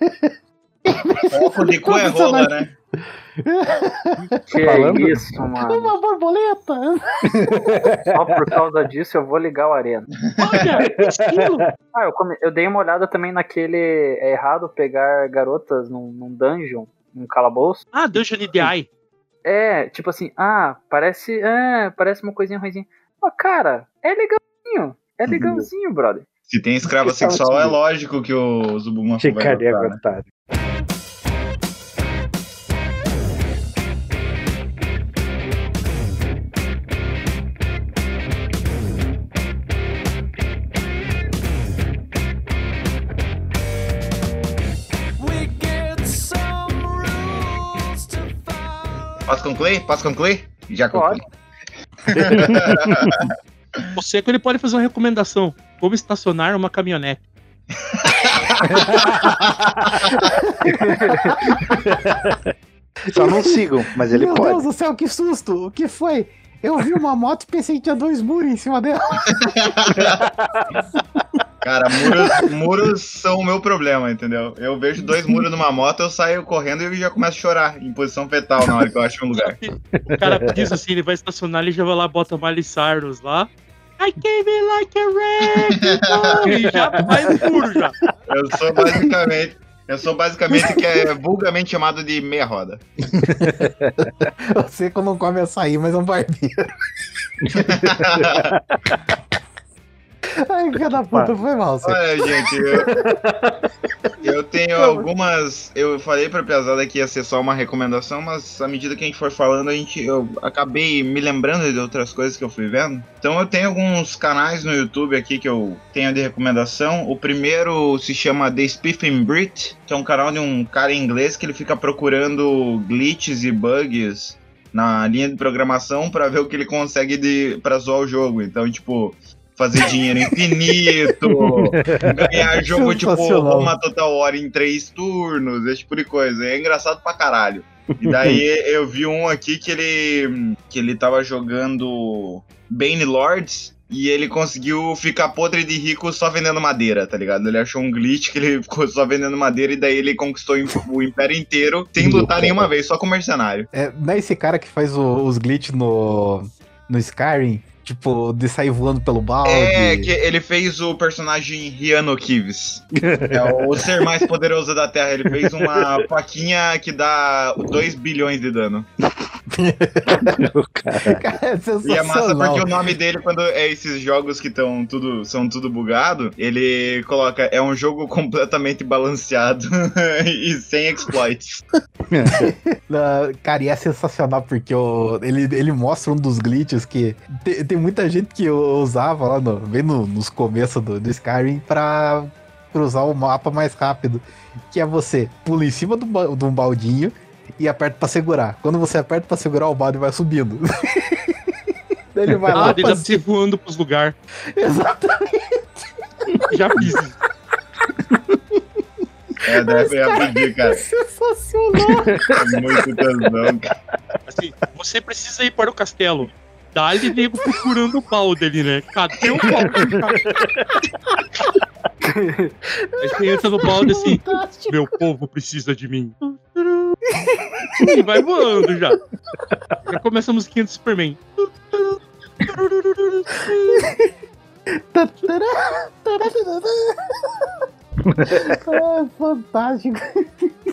Foco de cu é rola, né? que falando? isso, mano. uma borboleta! Só por causa disso eu vou ligar o Arena. Olha, que estilo. Ah, eu, come- eu dei uma olhada também naquele. É errado pegar garotas num, num dungeon, num calabouço. Ah, Dungeon DI. É, tipo assim, ah, parece. É, parece uma coisinha ruimzinha. Mas, cara, é legalzinho. É legalzinho, brother. Se tem escrava sexual, é lógico que o Zubumafu vai Ficaria gostar, né? Posso concluir? Posso concluir? Já concluí. O Seco ele pode fazer uma recomendação. Como estacionar uma caminhonete. Só não sigam, mas ele Meu pode. Deus do céu, que susto! O que foi? Eu vi uma moto e pensei que tinha dois muros em cima dela. Cara, muros, muros são o meu problema, entendeu? Eu vejo dois muros numa moto, eu saio correndo e já começo a chorar em posição fetal na hora que eu acho um lugar. O cara diz assim, ele vai estacionar, ele já vai lá, bota Miley Cyrus lá. I came in like a wrecking ball", E já vai no muro já. Eu sou basicamente. Eu sou basicamente o que é vulgarmente chamado de meia roda. Eu sei que não come açaí, mas é um barbeiro. Ai, filha da puta, foi mal, Seco. Olha, gente, eu, Eu tenho algumas. Eu falei pra Piazada que ia ser só uma recomendação, mas à medida que a gente for falando, a gente, eu acabei me lembrando de outras coisas que eu fui vendo. Então eu tenho alguns canais no YouTube aqui que eu tenho de recomendação. O primeiro se chama The Spiffing Brit, que é um canal de um cara em inglês que ele fica procurando glitches e bugs na linha de programação pra ver o que ele consegue de para zoar o jogo. Então, tipo, fazer dinheiro infinito, ganhar jogo tipo. Roma Total War em três turnos, esse tipo de coisa. É engraçado pra caralho. E daí eu vi um aqui que ele que ele tava jogando Bane Lords e ele conseguiu ficar podre de rico só vendendo madeira, tá ligado? Ele achou um glitch que ele ficou só vendendo madeira e daí ele conquistou o império inteiro sem lutar nenhuma vez, só com mercenário. É, não é esse cara que faz o- os glitches no, no Skyrim? Tipo, de sair voando pelo balde. É, que ele fez o personagem Riano Kives. É o ser mais poderoso da Terra. Ele fez uma faquinha que dá 2 bilhões de dano. Cara, é E é massa porque o nome dele, quando é esses jogos que tão tudo, são tudo bugado, ele coloca, é um jogo completamente balanceado e sem exploits. Cara, e é sensacional porque o, ele, ele mostra um dos glitches que tem, tem muita gente que usava lá no, bem no- nos começos do, do Skyrim pra cruzar o mapa mais rápido. Que é você pula em cima de um baldinho e aperta pra segurar. Quando você aperta pra segurar, o balde vai subindo. Daí ele vai Ah, lá ele pra dá pra você voando pros lugares. Exatamente. Já fiz isso. É, deve aprendi, cara. Sensacional. É muito tesão, cara. Assim, você precisa ir para o castelo. Dá-lhe nego procurando o balde ali, né? Cadê o balde? Você entra no balde assim, meu povo precisa de mim. E vai voando já. Já começa a musiquinha do Superman. Ah, fantástico.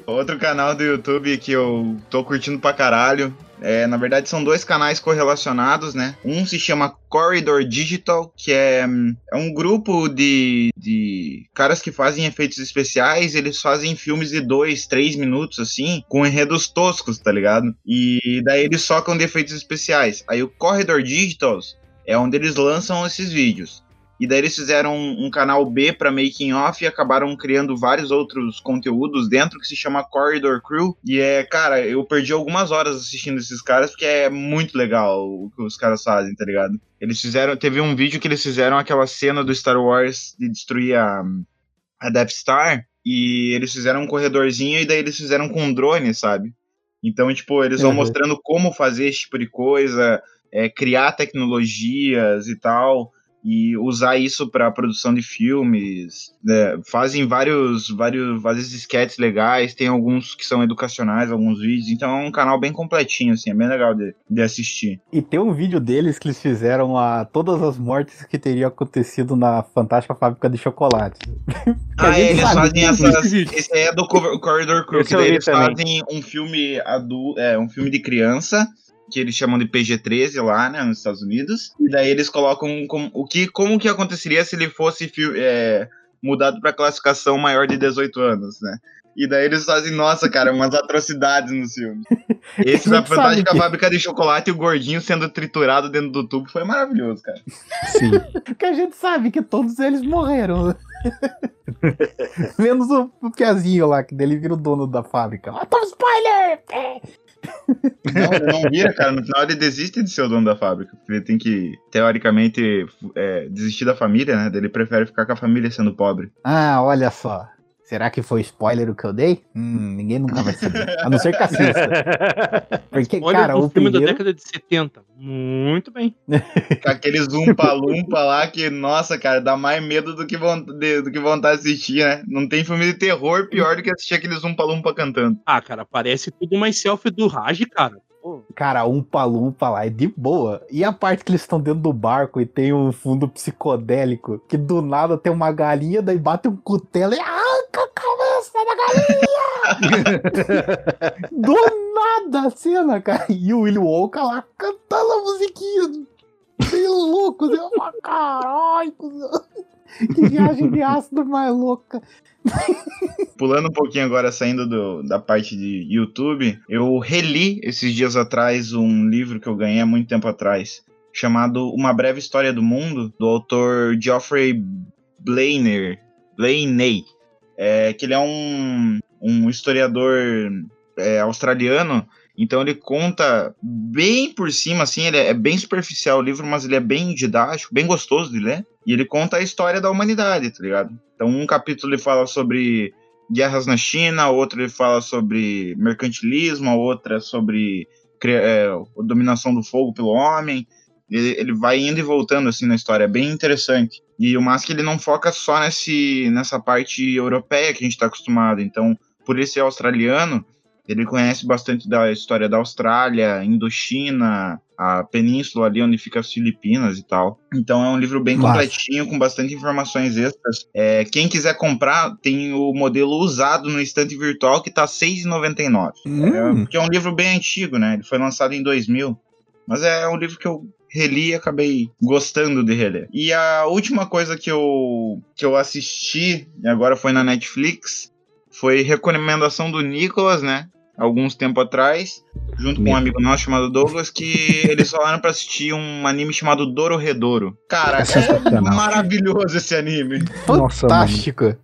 Outro canal do YouTube que eu tô curtindo pra caralho. É, na verdade, são dois canais correlacionados, né? Um se chama Corridor Digital, que é, é um grupo de, de caras que fazem efeitos especiais. Eles fazem filmes de dois, três minutos, assim, com enredos toscos, tá ligado? E daí eles socam de efeitos especiais. Aí o Corridor Digitals é onde eles lançam esses vídeos. E daí eles fizeram um, um canal B para making off e acabaram criando vários outros conteúdos dentro que se chama Corridor Crew. E é, cara, eu perdi algumas horas assistindo esses caras porque é muito legal o que os caras fazem, tá ligado? Eles fizeram, teve um vídeo que eles fizeram aquela cena do Star Wars de destruir a, a Death Star e eles fizeram um corredorzinho e daí eles fizeram com um drone, sabe? Então, tipo, eles vão Uhum. mostrando como fazer esse tipo de coisa, é, criar tecnologias e tal e usar isso para produção de filmes. né? Fazem vários, vários, vários sketches legais, tem alguns que são educacionais, alguns vídeos. Então é um canal bem completinho, assim, é bem legal de, de assistir. E tem um vídeo deles que eles fizeram a todas as mortes que teriam acontecido na Fantástica Fábrica de Chocolate. Ah, é, eles fazem essas. Esse aí é do Corridor Crew, que eles também. fazem um filme adulto, é, um filme de criança. Que eles chamam de PG-13 lá, né, nos Estados Unidos. E daí eles colocam como, o que, como que aconteceria se ele fosse é, mudado pra classificação maior de 18 anos, né? E daí eles fazem, nossa, cara, umas atrocidades nos filmes. Esse da Fantástica que- Fábrica de Chocolate e o gordinho sendo triturado dentro do tubo foi maravilhoso, cara. Sim. Porque a gente sabe que todos eles morreram. Menos o, o Piazinho lá, que dele vira o dono da fábrica. Ah, toma spoiler! Não, não vira, cara. No final ele desiste de ser o dono da fábrica. Ele tem que, teoricamente, é, desistir da família, né? Ele prefere ficar com a família sendo pobre. Ah, olha só. Será que foi spoiler o que eu dei? Hum, ninguém nunca vai saber. A não ser que assista. Porque, Olha cara, o o filme da primeiro... década de 70. Muito bem. Com aquele zumpa-lumpa lá que, nossa, cara, dá mais medo do que, de- do que vontade de assistir, né? Não tem filme de terror pior do que assistir aquele zumpa-lumpa cantando. Ah, cara, parece tudo mais selfie do Raj, cara. Cara, um palumpa lá é de boa. E a parte que eles estão dentro do barco e tem um fundo psicodélico, que do nada tem uma galinha, daí bate um cutelo e arranca a cabeça da galinha! do nada a cena, cara. E o Willy Wonka lá cantando a musiquinha. Bem louco, eu falo, caralho, cuzão." Que viagem de ácido mais louca. Pulando um pouquinho agora, saindo do- da parte de YouTube, eu reli esses dias atrás um livro que eu ganhei há muito tempo atrás, chamado Uma Breve História do Mundo, do autor Geoffrey Blainer, Blaney, é, que ele é um, um historiador é, australiano, então ele conta bem por cima, assim, ele é bem superficial o livro, mas ele é bem didático, bem gostoso de ler, e ele conta a história da humanidade, tá ligado? Então, um capítulo ele fala sobre guerras na China, outro ele fala sobre mercantilismo, a outra sobre cri- é, dominação do fogo pelo homem. Ele, ele vai indo e voltando assim na história, é bem interessante. E o Mask ele não foca só nesse, nessa parte europeia que a gente está acostumado. Então, por ele ser australiano, ele conhece bastante da história da Austrália, Indochina, a península ali onde fica as Filipinas e tal. Então é um livro bem Massa. completinho, com bastante informações extras. É, quem quiser comprar, tem o modelo usado no estante virtual que tá R$ 6,99. Hum. É, que é um livro bem antigo, né? Ele foi lançado em 2000. Mas é um livro que eu reli e acabei gostando de reler. E a última coisa que eu, que eu assisti, e agora foi na Netflix, foi recomendação do Nicolas, né? Alguns tempo atrás, junto com um amigo nosso chamado Douglas, que eles falaram pra assistir um anime chamado Dororedoro. Cara, É é maravilhoso esse anime. Nossa. Fantástico.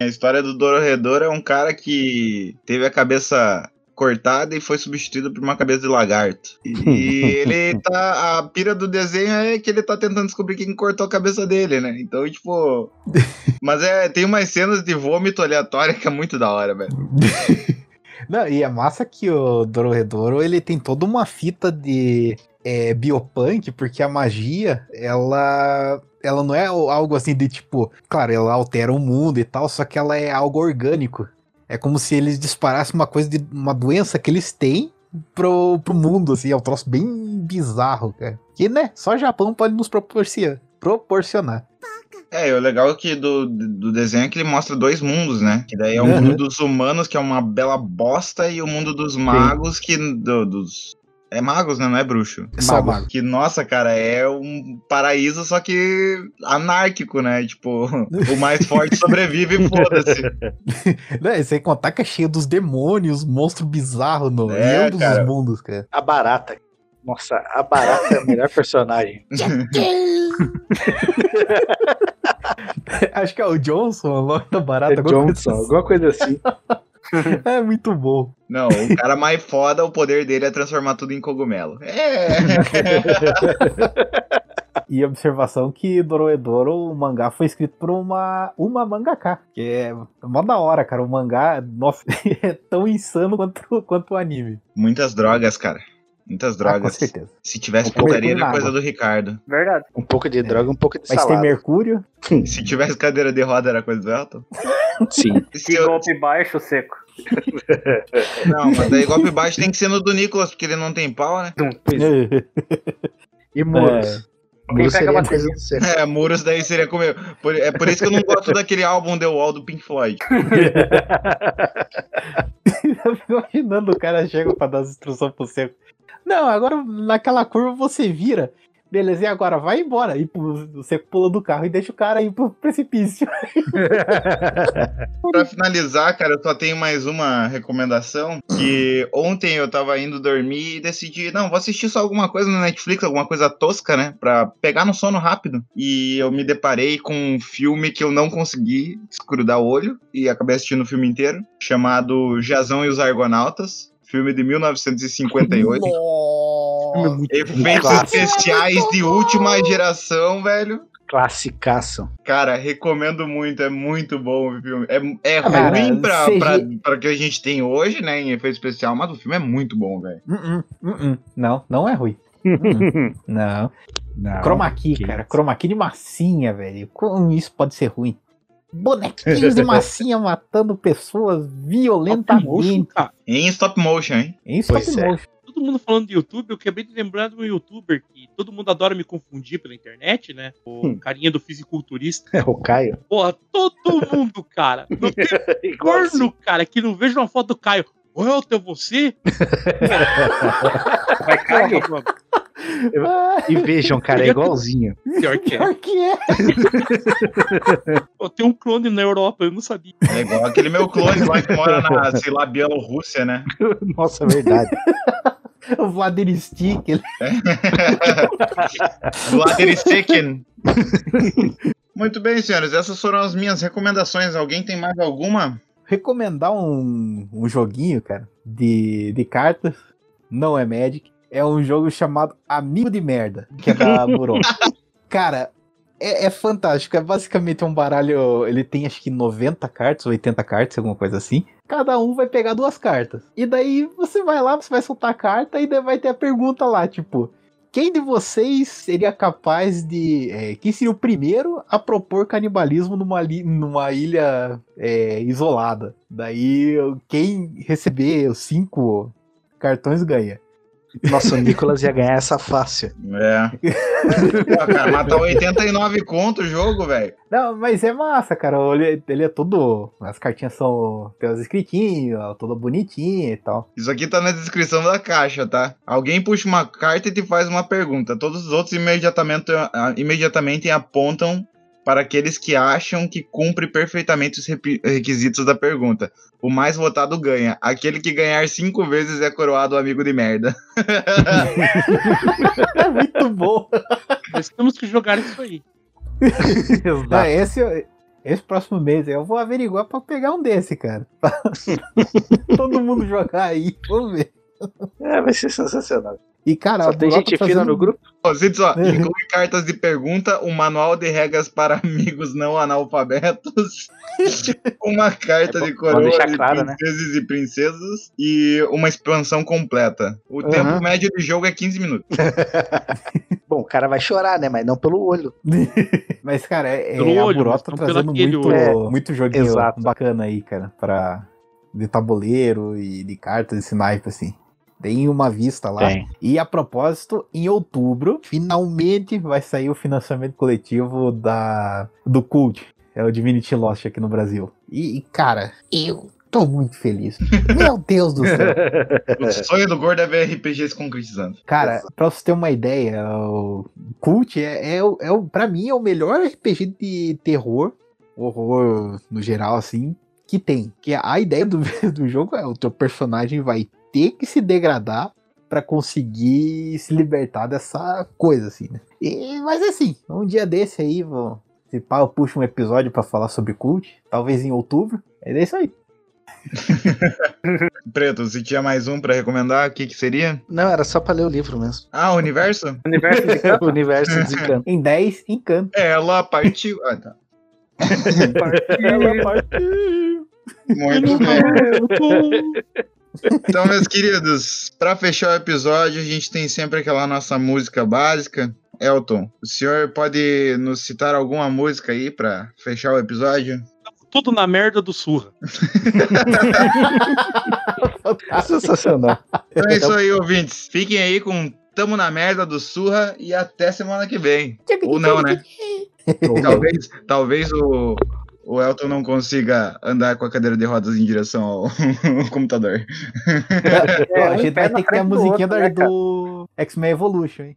A história do Dororedoro é um cara que teve a cabeça cortada e foi substituído por uma cabeça de lagarto. E ele tá. A pira do desenho é que ele tá tentando descobrir quem cortou a cabeça dele, né? Então, tipo. Mas é, tem umas cenas de vômito aleatória que é muito da hora, velho. Não, e é massa que o Dororedoro, ele tem toda uma fita de é, biopunk, porque a magia, ela ela não é algo assim de tipo, claro, ela altera o mundo e tal, só que ela é algo orgânico. É como se eles disparassem uma coisa de uma doença que eles têm pro, pro mundo, assim, é um troço bem bizarro, cara. Que, né, só o Japão pode nos proporcionar. proporcionar. É, o legal é que do, do desenho é que ele mostra dois mundos, né? Que daí é o Uhum. mundo dos humanos, que é uma bela bosta, e o mundo dos magos, que. do- dos. É magos, né? Não é bruxo. Só Magos. mago. Que, nossa, cara, é um paraíso, só que anárquico, né? Tipo, o mais forte sobrevive e foda-se. Né, sem contar que é cheio dos demônios, monstros bizarros no, É, em ambos cara. os mundos, cara. A barata. Nossa, a barata é o melhor personagem. Acho que é o Johnson, o nome da barata. É alguma coisa Johnson, assim. alguma coisa assim. É muito bom. Não, o cara mais foda, o poder dele é transformar tudo em cogumelo. É. E observação que Doroedoro, o mangá foi escrito por uma, uma mangaka. Que é mó da hora, cara. O mangá, nossa, é tão insano quanto, quanto o anime. Muitas drogas, cara. Muitas Ah, com drogas. certeza. Se tivesse É putaria, na era coisa do Ricardo. Verdade. Um pouco de droga, um pouco de Mas tem salada. mercúrio. Se tivesse cadeira de roda, era coisa do Elton. Sim. Se E eu- golpe baixo, seco. Não, mas daí golpe baixo tem que ser no do Nicolas, porque ele não tem pau, né? E muros. Alguém Muros pega seria a coisa do céu. É, muros daí seria comigo. Por- é por isso que eu não gosto daquele álbum The Wall do Pink Floyd. Eu fico imaginando o cara chega pra dar as instruções pro seco. Não, agora naquela curva você vira. Beleza, e agora? Vai embora. E seco pula do carro e deixa o cara ir pro precipício. Pra finalizar, cara, eu só tenho mais uma recomendação. Que ontem eu tava indo dormir e decidi, não, vou assistir só alguma coisa no Netflix, alguma coisa tosca, né? Pra pegar no sono rápido. E eu me deparei com um filme que eu não consegui escrudar o olho e acabei assistindo o filme inteiro, chamado Jazão e os Argonautas. Filme de 1958. Efeitos Clássico. especiais de última geração, velho. Classicaço. Cara, recomendo muito, é muito bom o filme. É, é Cara, ruim pra, CG pra, pra que a gente tem hoje, né, em efeito especial, mas o filme é muito bom, velho. Uh-uh, uh-uh. Não, não é ruim. Não. Não. Chroma key, que cara. Chroma key de massinha, velho. Como isso pode ser ruim? Bonequinhos de massinha matando pessoas violentamente. Em stop motion, hein? Em stop Pois é. motion. Todo mundo falando de YouTube, eu acabei de lembrar de um youtuber que todo mundo adora me confundir pela internet, né? O Hum. carinha do fisiculturista. É o Caio. Porra, todo mundo, cara. Não tem assim. corno, cara, que não vejo uma foto do Caio. Welton, é você? Vai cair. Mano. E vejam, cara, é igualzinho. Pior que é. Pior que é. Pô, tem um clone na Europa, eu não sabia. É igual aquele meu clone lá que mora na, sei lá, Bielorrússia, né? Nossa, é verdade. O Vladimir Stick. ele- Vladimir Stekin. Muito bem, senhores. Essas foram as minhas recomendações. Alguém tem mais alguma? Recomendar um, um joguinho, cara, de, de cartas. Não é Magic. É um jogo chamado Amigo de Merda, que é da Buró. cara, é, é fantástico. É basicamente um baralho. Ele tem acho que 90 cartas, 80 cartas, alguma coisa assim. Cada um vai pegar duas cartas. E daí você vai lá, você vai soltar a carta e daí vai ter a pergunta lá, tipo. Quem de vocês seria capaz de. é, quem seria o primeiro a propor canibalismo numa, li- numa ilha é, isolada? Daí quem receber os cinco cartões ganha. Nossa, o Nicolas ia ganhar essa fácil. É. Pô, cara, matar 89 conto o jogo, velho. Não, mas é massa, cara. Ele, ele é todo. As cartinhas são. Tem as escritinhas, toda bonitinha e tal. Isso aqui tá na descrição da caixa, tá? Alguém puxa uma carta e te faz uma pergunta. Todos os outros imediatamente, ah, imediatamente apontam para aqueles que acham que cumpre perfeitamente os requisitos da pergunta. O mais votado ganha. Aquele que ganhar cinco vezes é coroado amigo de merda. É muito bom. Nós temos que jogar isso aí. Não, esse, esse próximo mês eu vou averiguar pra pegar um desse, cara. Todo mundo jogar aí. Vamos ver. É, vai ser sensacional. E, cara, Só a tem gente tá fina fazendo- no grupo? Ó, Cid, só, inclui cartas de pergunta, um manual de regras para amigos não analfabetos, uma carta É bom- de coroa de claro, né? princeses e princesas e uma expansão completa. O Aham. tempo médio de jogo é 15 minutos. Bom, o cara vai chorar, né? Mas não pelo olho. Mas, cara, é, é, Pelo a olho, Buró mas tá trazendo muito, olho. muito joguinho Exato. bacana aí, cara, pra, de tabuleiro e de cartas, esse naipe, assim. Tem uma vista lá. Tem. E a propósito, em outubro, finalmente vai sair o financiamento coletivo da do Cult. É o Divinity Lost aqui no Brasil. E, cara, eu tô muito feliz. Meu Deus do céu. O sonho do gordo é ver RPG se concretizando. Cara, pra você ter uma ideia, o Cult é, é, o- é, pra mim é o melhor RPG de terror, horror no geral, assim, que tem. Que a ideia do, do jogo é o teu personagem vai ter que se degradar pra conseguir se libertar dessa coisa, assim, né? E, mas assim, um dia desse aí, vou, se pá, eu puxo um episódio pra falar sobre Cult, talvez em outubro. É isso aí. Preto, se tinha mais um pra recomendar, o que que seria? Não, era só pra ler o livro mesmo. Ah, o universo? Universo de o universo desencanta. Em 10, encanto. Ela partiu. Ah, tá. Ela partiu. Muito bem. Então, meus queridos, pra fechar o episódio, a gente tem sempre aquela nossa música básica. Elton, o senhor pode nos citar alguma música aí pra fechar o episódio? Tudo na merda do surra. Sensacional. Então é isso aí, ouvintes. Fiquem aí com Tamo na Merda do Surra e até semana que vem. Ou não, né? talvez talvez o, o Elton não consiga andar com a cadeira de rodas em direção ao computador. Ó, a gente vai ter que ter a do musiquinha outro, da- né, do X-Men Evolution, hein?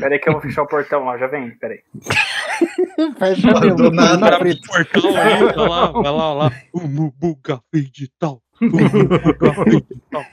Peraí que eu vou fechar o portão lá, já vem, peraí. Fecha Do mesmo, nada. na Abre o portão aí, vai lá, vai lá, lá. O Mubuga digital. O Mubuga digital.